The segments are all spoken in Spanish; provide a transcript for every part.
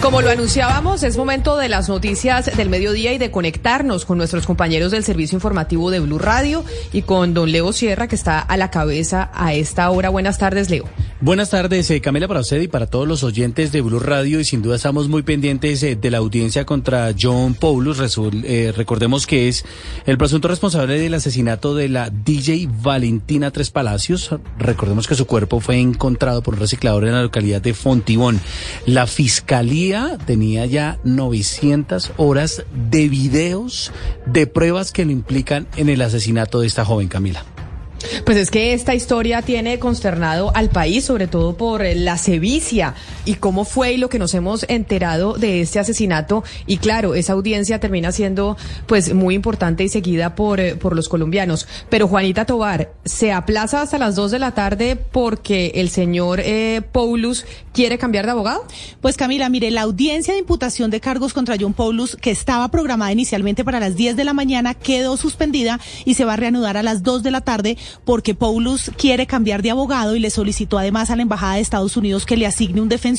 Como lo anunciábamos, es momento de las noticias del mediodía y de conectarnos con nuestros compañeros del servicio informativo de Blue Radio y con don Leo Sierra, que está a la cabeza a esta hora. Buenas tardes, Leo. Buenas tardes, eh, Camila, para usted y para todos los oyentes de Blue Radio. Y sin duda estamos muy pendientes eh, de la audiencia contra John Paulus. Eh, recordemos que es el presunto responsable del asesinato de la DJ Valentina Tres Palacios. Recordemos que su cuerpo fue encontrado por un reciclador en la localidad de Fontibón. La fiscalía tenía ya 900 horas de videos de pruebas que lo implican en el asesinato de esta joven Camila. Pues es que esta historia tiene consternado al país, sobre todo por la sevicia y cómo fue y lo que nos hemos enterado de este asesinato. Y claro, esa audiencia termina siendo pues muy importante y seguida por, eh, por los colombianos. Pero Juanita Tobar, se aplaza hasta las 2 de la tarde porque el señor eh, Paulus quiere cambiar de abogado. Pues Camila, mire, la audiencia de imputación de cargos contra John Paulus, que estaba programada inicialmente para las 10 de la mañana, quedó suspendida y se va a reanudar a las 2 de la tarde porque Paulus quiere cambiar de abogado y le solicitó además a la Embajada de Estados Unidos que le asigne un defensor.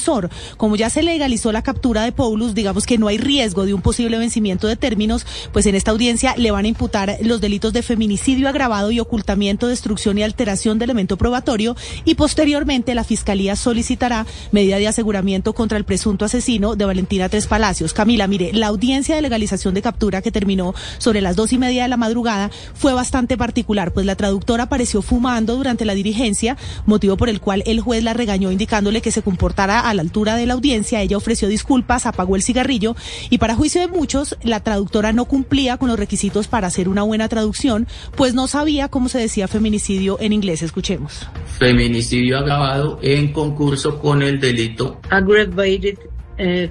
Como ya se legalizó la captura de Paulus, digamos que no hay riesgo de un posible vencimiento de términos, pues en esta audiencia le van a imputar los delitos de feminicidio agravado y ocultamiento, destrucción y alteración de elemento probatorio y posteriormente la Fiscalía solicitará medida de aseguramiento contra el presunto asesino de Valentina Tres Palacios. Camila, mire, la audiencia de legalización de captura que terminó sobre las dos y media de la madrugada fue bastante particular, pues la traductora apareció fumando durante la dirigencia, motivo por el cual el juez la regañó indicándole que se comportara a la altura de la audiencia. Ella ofreció disculpas, apagó el cigarrillo y para juicio de muchos, la traductora no cumplía con los requisitos para hacer una buena traducción, pues no sabía cómo se decía feminicidio en inglés. Escuchemos. Feminicidio agravado en concurso con el delito aggravated uh,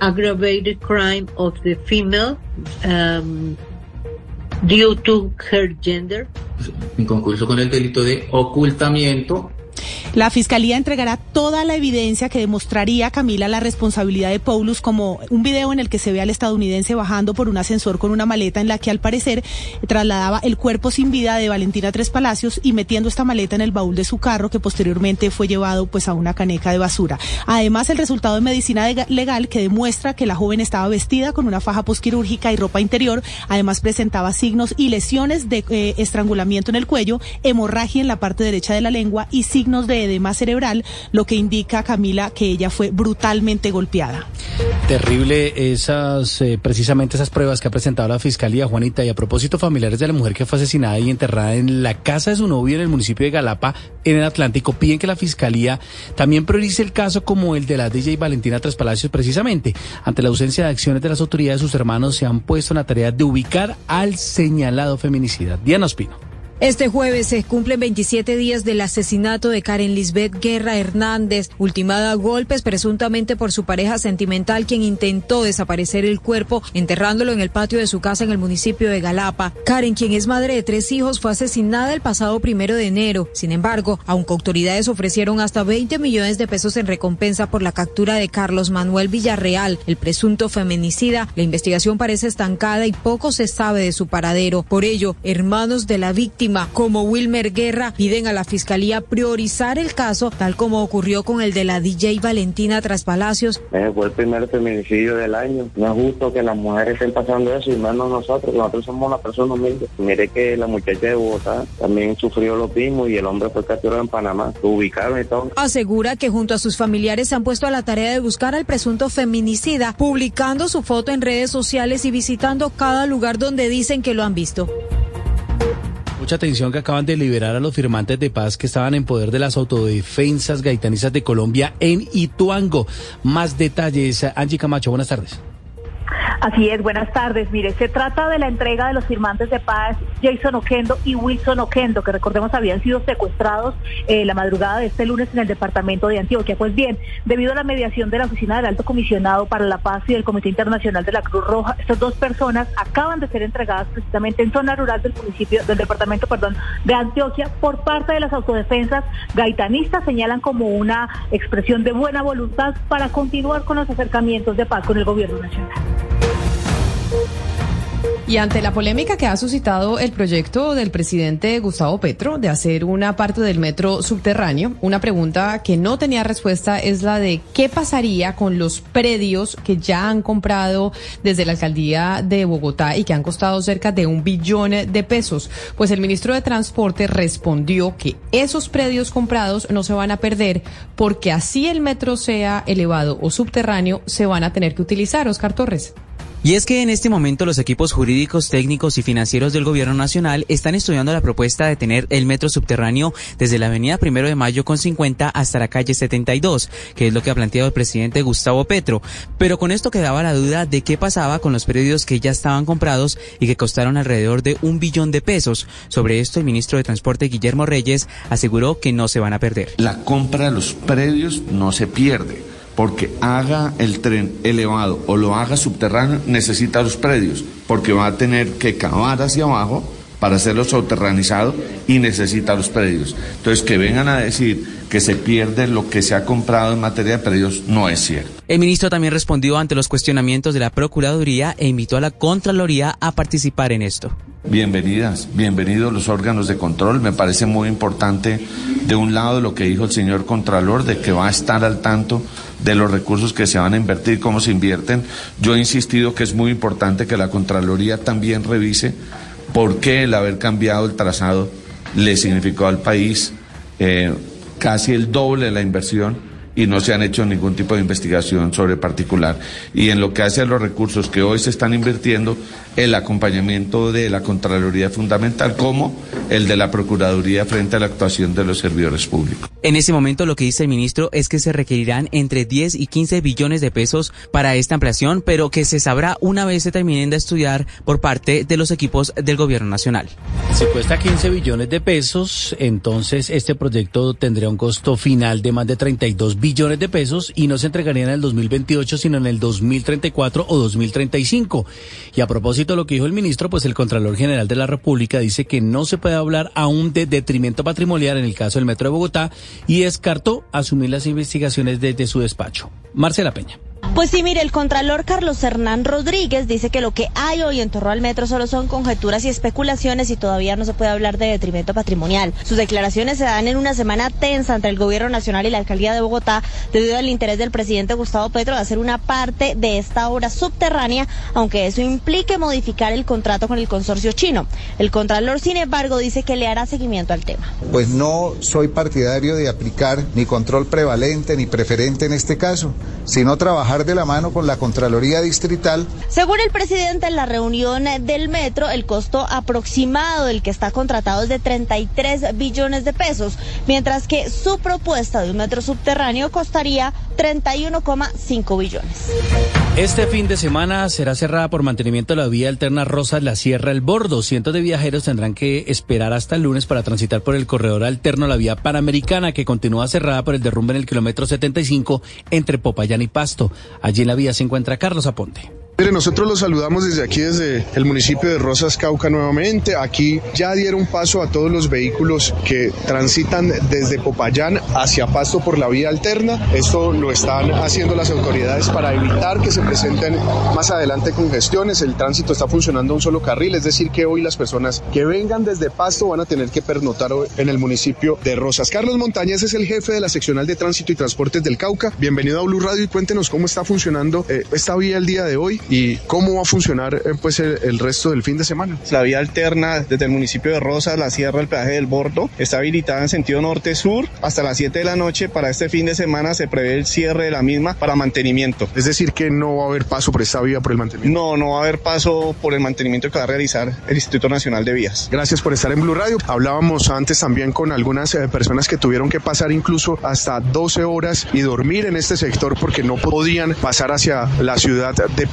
aggravated crime of the female um, due to her gender. En concurso con el delito de ocultamiento la Fiscalía entregará toda la evidencia que demostraría, Camila, la responsabilidad de Paulus, como un video en el que se ve al estadounidense bajando por un ascensor con una maleta en la que al parecer trasladaba el cuerpo sin vida de Valentina Tres Palacios y metiendo esta maleta en el baúl de su carro que posteriormente fue llevado pues a una caneca de basura. Además, el resultado de medicina legal que demuestra que la joven estaba vestida con una faja posquirúrgica y ropa interior, además presentaba signos y lesiones de eh, estrangulamiento en el cuello, hemorragia en la parte derecha de la lengua y signos de edema cerebral, lo que indica, Camila, que ella fue brutalmente golpeada. Terrible esas, eh, precisamente esas pruebas que ha presentado la Fiscalía, Juanita. Y a propósito, familiares de la mujer que fue asesinada y enterrada en la casa de su novio en el municipio de Galapa, en el Atlántico, piden que la Fiscalía también priorice el caso como el de la DJ Valentina Traspalacios, precisamente. Ante la ausencia de acciones de las autoridades, sus hermanos se han puesto en la tarea de ubicar al señalado feminicida. Diana Ospino. Este jueves se cumplen 27 días del asesinato de Karen Lisbeth Guerra Hernández, ultimada a golpes presuntamente por su pareja sentimental, quien intentó desaparecer el cuerpo enterrándolo en el patio de su casa en el municipio de Galapa. Karen, quien es madre de tres hijos, fue asesinada el pasado primero de enero. Sin embargo, aunque autoridades ofrecieron hasta 20 millones de pesos en recompensa por la captura de Carlos Manuel Villarreal, el presunto feminicida, la investigación parece estancada y poco se sabe de su paradero. Por ello, hermanos de la víctima como Wilmer Guerra piden a la Fiscalía priorizar el caso, tal como ocurrió con el de la DJ Valentina Traspalacios. Ese fue el primer feminicidio del año. No es justo que las mujeres estén pasando eso y menos nosotros, nosotros somos una persona humilde. Mire que la muchacha de Bogotá también sufrió lo mismo y el hombre fue capturado en Panamá. Lo ubicaron y todo. Asegura que junto a sus familiares se han puesto a la tarea de buscar al presunto feminicida, publicando su foto en redes sociales y visitando cada lugar donde dicen que lo han visto. Mucha atención que acaban de liberar a los firmantes de paz que estaban en poder de las autodefensas gaitanistas de Colombia en Ituango. Más detalles, Angie Camacho, buenas tardes. Así es, buenas tardes. Mire, se trata de la entrega de los firmantes de paz Jason Oquendo y Wilson Oquendo, que recordemos habían sido secuestrados eh, la madrugada de este lunes en el departamento de Antioquia. Pues bien, debido a la mediación de la Oficina del Alto Comisionado para la Paz y del Comité Internacional de la Cruz Roja, estas dos personas acaban de ser entregadas precisamente en zona rural del municipio, del departamento, perdón, de Antioquia por parte de las autodefensas gaitanistas, señalan como una expresión de buena voluntad para continuar con los acercamientos de paz con el gobierno nacional. Y ante la polémica que ha suscitado el proyecto del presidente Gustavo Petro de hacer una parte del metro subterráneo, una pregunta que no tenía respuesta es la de qué pasaría con los predios que ya han comprado desde la alcaldía de Bogotá y que han costado cerca de un billón de pesos. Pues el ministro de Transporte respondió que esos predios comprados no se van a perder porque así el metro sea elevado o subterráneo se van a tener que utilizar. Oscar Torres. Y es que en este momento los equipos jurídicos, técnicos y financieros del gobierno nacional están estudiando la propuesta de tener el metro subterráneo desde la avenida Primero de Mayo con 50 hasta la calle 72, que es lo que ha planteado el presidente Gustavo Petro. Pero con esto quedaba la duda de qué pasaba con los predios que ya estaban comprados y que costaron alrededor de un billón de pesos. Sobre esto, el ministro de Transporte, Guillermo Reyes, aseguró que no se van a perder. La compra de los predios no se pierde porque haga el tren elevado o lo haga subterráneo, necesita los predios, porque va a tener que cavar hacia abajo para hacerlo subterranizado y necesita los predios. Entonces, que vengan a decir que se pierde lo que se ha comprado en materia de predios no es cierto. El ministro también respondió ante los cuestionamientos de la Procuraduría e invitó a la Contraloría a participar en esto. Bienvenidas, bienvenidos los órganos de control. Me parece muy importante, de un lado, lo que dijo el señor Contralor, de que va a estar al tanto de los recursos que se van a invertir, cómo se invierten. Yo he insistido que es muy importante que la Contraloría también revise por qué el haber cambiado el trazado le significó al país eh, casi el doble de la inversión y no se han hecho ningún tipo de investigación sobre particular. Y en lo que hace a los recursos que hoy se están invirtiendo, el acompañamiento de la Contraloría fundamental como el de la Procuraduría frente a la actuación de los servidores públicos. En ese momento lo que dice el ministro es que se requerirán entre 10 y 15 billones de pesos para esta ampliación, pero que se sabrá una vez se terminen de estudiar por parte de los equipos del gobierno nacional. Si cuesta 15 billones de pesos, entonces este proyecto tendría un costo final de más de 32 billones de pesos y no se entregaría en el 2028, sino en el 2034 o 2035. Y a propósito de lo que dijo el ministro, pues el Contralor General de la República dice que no se puede hablar aún de detrimento patrimonial en el caso del Metro de Bogotá y descartó asumir las investigaciones desde su despacho. Marcela Peña. Pues sí, mire, el contralor Carlos Hernán Rodríguez dice que lo que hay hoy en torno al metro solo son conjeturas y especulaciones y todavía no se puede hablar de detrimento patrimonial. Sus declaraciones se dan en una semana tensa entre el gobierno nacional y la alcaldía de Bogotá debido al interés del presidente Gustavo Petro de hacer una parte de esta obra subterránea, aunque eso implique modificar el contrato con el consorcio chino. El contralor, sin embargo, dice que le hará seguimiento al tema. Pues no soy partidario de aplicar ni control prevalente ni preferente en este caso, sino trabajar de la mano con la Contraloría Distrital. Según el presidente en la reunión del metro, el costo aproximado del que está contratado es de 33 billones de pesos, mientras que su propuesta de un metro subterráneo costaría 31,5 billones. Este fin de semana será cerrada por mantenimiento la vía alterna Rosas La Sierra El Bordo. Cientos de viajeros tendrán que esperar hasta el lunes para transitar por el corredor alterno la vía panamericana que continúa cerrada por el derrumbe en el kilómetro 75 entre Popayán y Pasto. Allí en la vía se encuentra Carlos Aponte. Mire, nosotros los saludamos desde aquí, desde el municipio de Rosas Cauca nuevamente. Aquí ya dieron paso a todos los vehículos que transitan desde Popayán hacia Pasto por la vía alterna. Esto lo están haciendo las autoridades para evitar que se presenten más adelante congestiones. El tránsito está funcionando a un solo carril, es decir, que hoy las personas que vengan desde Pasto van a tener que pernotar en el municipio de Rosas. Carlos Montañez es el jefe de la seccional de tránsito y transportes del Cauca. Bienvenido a Blue Radio y cuéntenos cómo está funcionando eh, esta vía el día de hoy y cómo va a funcionar eh, pues el, resto del fin de semana. La vía alterna desde el municipio de Rosas, la sierra, el peaje del Bordo, está habilitada en sentido norte-sur hasta las 7 de la noche. Para este fin de semana se prevé el cierre de la misma para mantenimiento. Es decir, que no va a haber paso por esta vía por el mantenimiento. No, no va a haber paso por el mantenimiento que va a realizar el Instituto Nacional de Vías. Gracias por estar en Blue Radio. Hablábamos antes también con algunas eh, personas que tuvieron que pasar incluso hasta 12 horas y dormir en este sector porque no podían pasar hacia la ciudad de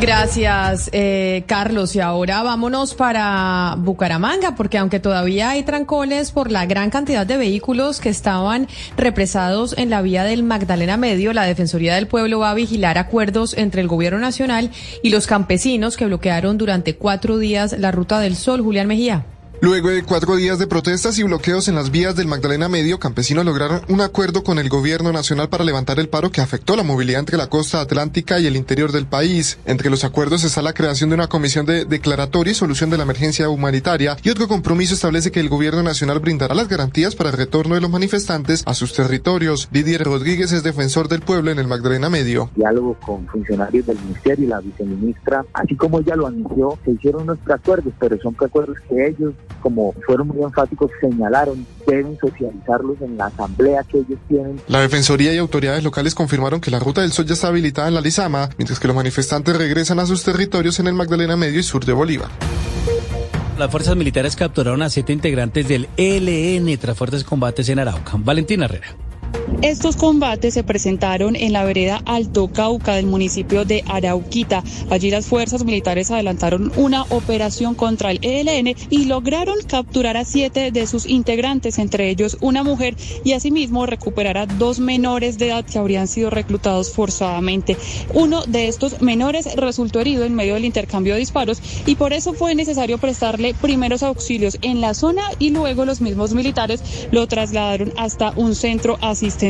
Gracias, eh, Carlos. Y ahora vámonos para Bucaramanga, porque aunque todavía hay trancones por la gran cantidad de vehículos que estaban represados en la vía del Magdalena Medio, la Defensoría del Pueblo va a vigilar acuerdos entre el Gobierno Nacional y los campesinos que bloquearon durante cuatro días la Ruta del Sol. Julián Mejía. Luego de cuatro días de protestas y bloqueos en las vías del Magdalena Medio, campesinos lograron un acuerdo con el gobierno nacional para levantar el paro que afectó la movilidad entre la costa atlántica y el interior del país. Entre los acuerdos está la creación de una comisión de declaratoria y solución de la emergencia humanitaria y otro compromiso establece que el gobierno nacional brindará las garantías para el retorno de los manifestantes a sus territorios. Didier Rodríguez es defensor del pueblo en el Magdalena Medio. Diálogo con funcionarios del ministerio y la viceministra, así como ella lo anunció, se hicieron unos preacuerdos, pero son preacuerdos que ellos como fueron muy enfáticos, señalaron, deben socializarlos en la asamblea que ellos tienen. La Defensoría y autoridades locales confirmaron que la Ruta del Sol ya está habilitada en la Lizama, mientras que los manifestantes regresan a sus territorios en el Magdalena Medio y sur de Bolívar. Las fuerzas militares capturaron a siete integrantes del ELN tras fuertes combates en Arauca. Valentina Herrera. Estos combates se presentaron en la vereda Alto Cauca del municipio de Arauquita. Allí las fuerzas militares adelantaron una operación contra el ELN y lograron capturar a siete de sus integrantes, entre ellos una mujer, y asimismo recuperar a dos menores de edad que habrían sido reclutados forzadamente. Uno de estos menores resultó herido en medio del intercambio de disparos y por eso fue necesario prestarle primeros auxilios en la zona y luego los mismos militares lo trasladaron hasta un centro asistencial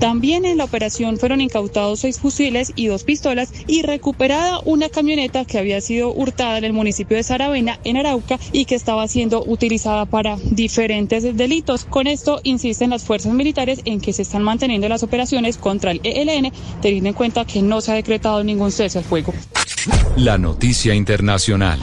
también en la operación fueron incautados seis fusiles y dos pistolas y recuperada una camioneta que había sido hurtada en el municipio de Saravena, en Arauca, y que estaba siendo utilizada para diferentes delitos. Con esto insisten las fuerzas militares en que se están manteniendo las operaciones contra el ELN, teniendo en cuenta que no se ha decretado ningún cese al fuego. La noticia internacional.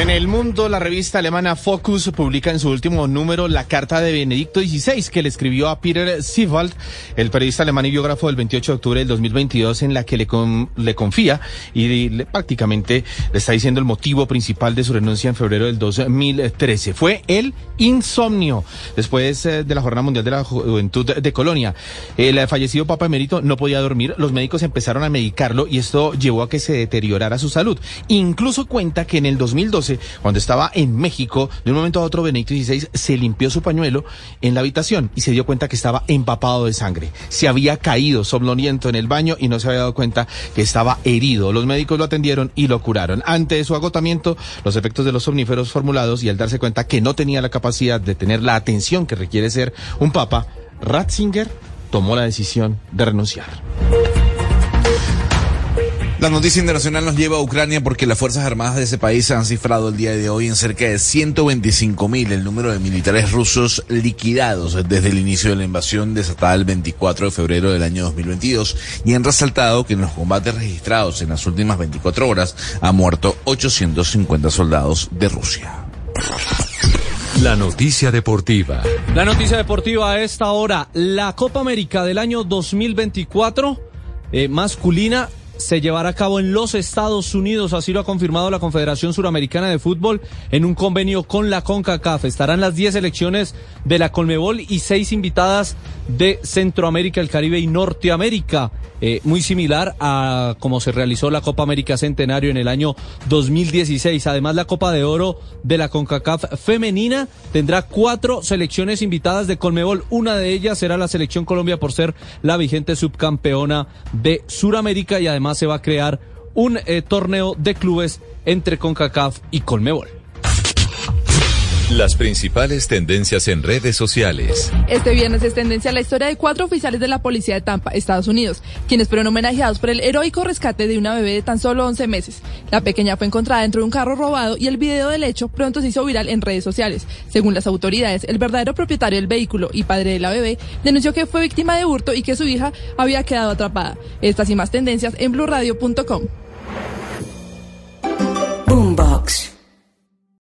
En el mundo, la revista alemana Focus publica en su último número la carta de Benedicto XVI que le escribió a Peter Siewald, el periodista alemán y biógrafo del 28 de octubre del 2022, en la que le, confía y prácticamente le está diciendo el motivo principal de su renuncia en febrero del 2013. Fue el insomnio después eh, de la Jornada Mundial de la Juventud de Colonia. El fallecido Papa Emérito no podía dormir, los médicos empezaron a medicarlo y esto llevó a que se deteriorara su salud. Incluso cuenta que en el 2012 cuando estaba en México, de un momento a otro Benedicto XVI se limpió su pañuelo en la habitación y se dio cuenta que estaba empapado de sangre. Se había caído somnoliento en el baño y no se había dado cuenta que estaba herido. Los médicos lo atendieron y lo curaron. Ante su agotamiento, los efectos de los somníferos formulados y al darse cuenta que no tenía la capacidad de tener la atención que requiere ser un papa, Ratzinger tomó la decisión de renunciar. La noticia internacional nos lleva a Ucrania porque las Fuerzas Armadas de ese país han cifrado el día de hoy en cerca de 125 mil el número de militares rusos liquidados desde el inicio de la invasión desatada el 24 de febrero del año 2022 y han resaltado que en los combates registrados en las últimas 24 horas han muerto 850 soldados de Rusia. La noticia deportiva. La noticia deportiva a esta hora, la Copa América del año 2024 eh, masculina se llevará a cabo en los Estados Unidos, así lo ha confirmado la Confederación Suramericana de Fútbol en un convenio con la CONCACAF. Estarán las 10 selecciones de la Colmebol y 6 invitadas de Centroamérica, el Caribe y Norteamérica. Eh, muy similar a como se realizó la Copa América Centenario en el año 2016. Además, la Copa de Oro de la CONCACAF femenina tendrá cuatro selecciones invitadas de Colmebol. Una de ellas será la selección Colombia por ser la vigente subcampeona de Suramérica y además se va a crear un eh, torneo de clubes entre CONCACAF y Colmebol. Las principales tendencias en redes sociales. Este viernes es tendencia la historia de cuatro oficiales de la policía de Tampa, Estados Unidos, quienes fueron homenajeados por el heroico rescate de una bebé de tan solo 11 meses. La pequeña fue encontrada dentro de un carro robado y el video del hecho pronto se hizo viral en redes sociales. Según las autoridades, el verdadero propietario del vehículo y padre de la bebé denunció que fue víctima de hurto y que su hija había quedado atrapada. Estas y más tendencias en blurradio.com.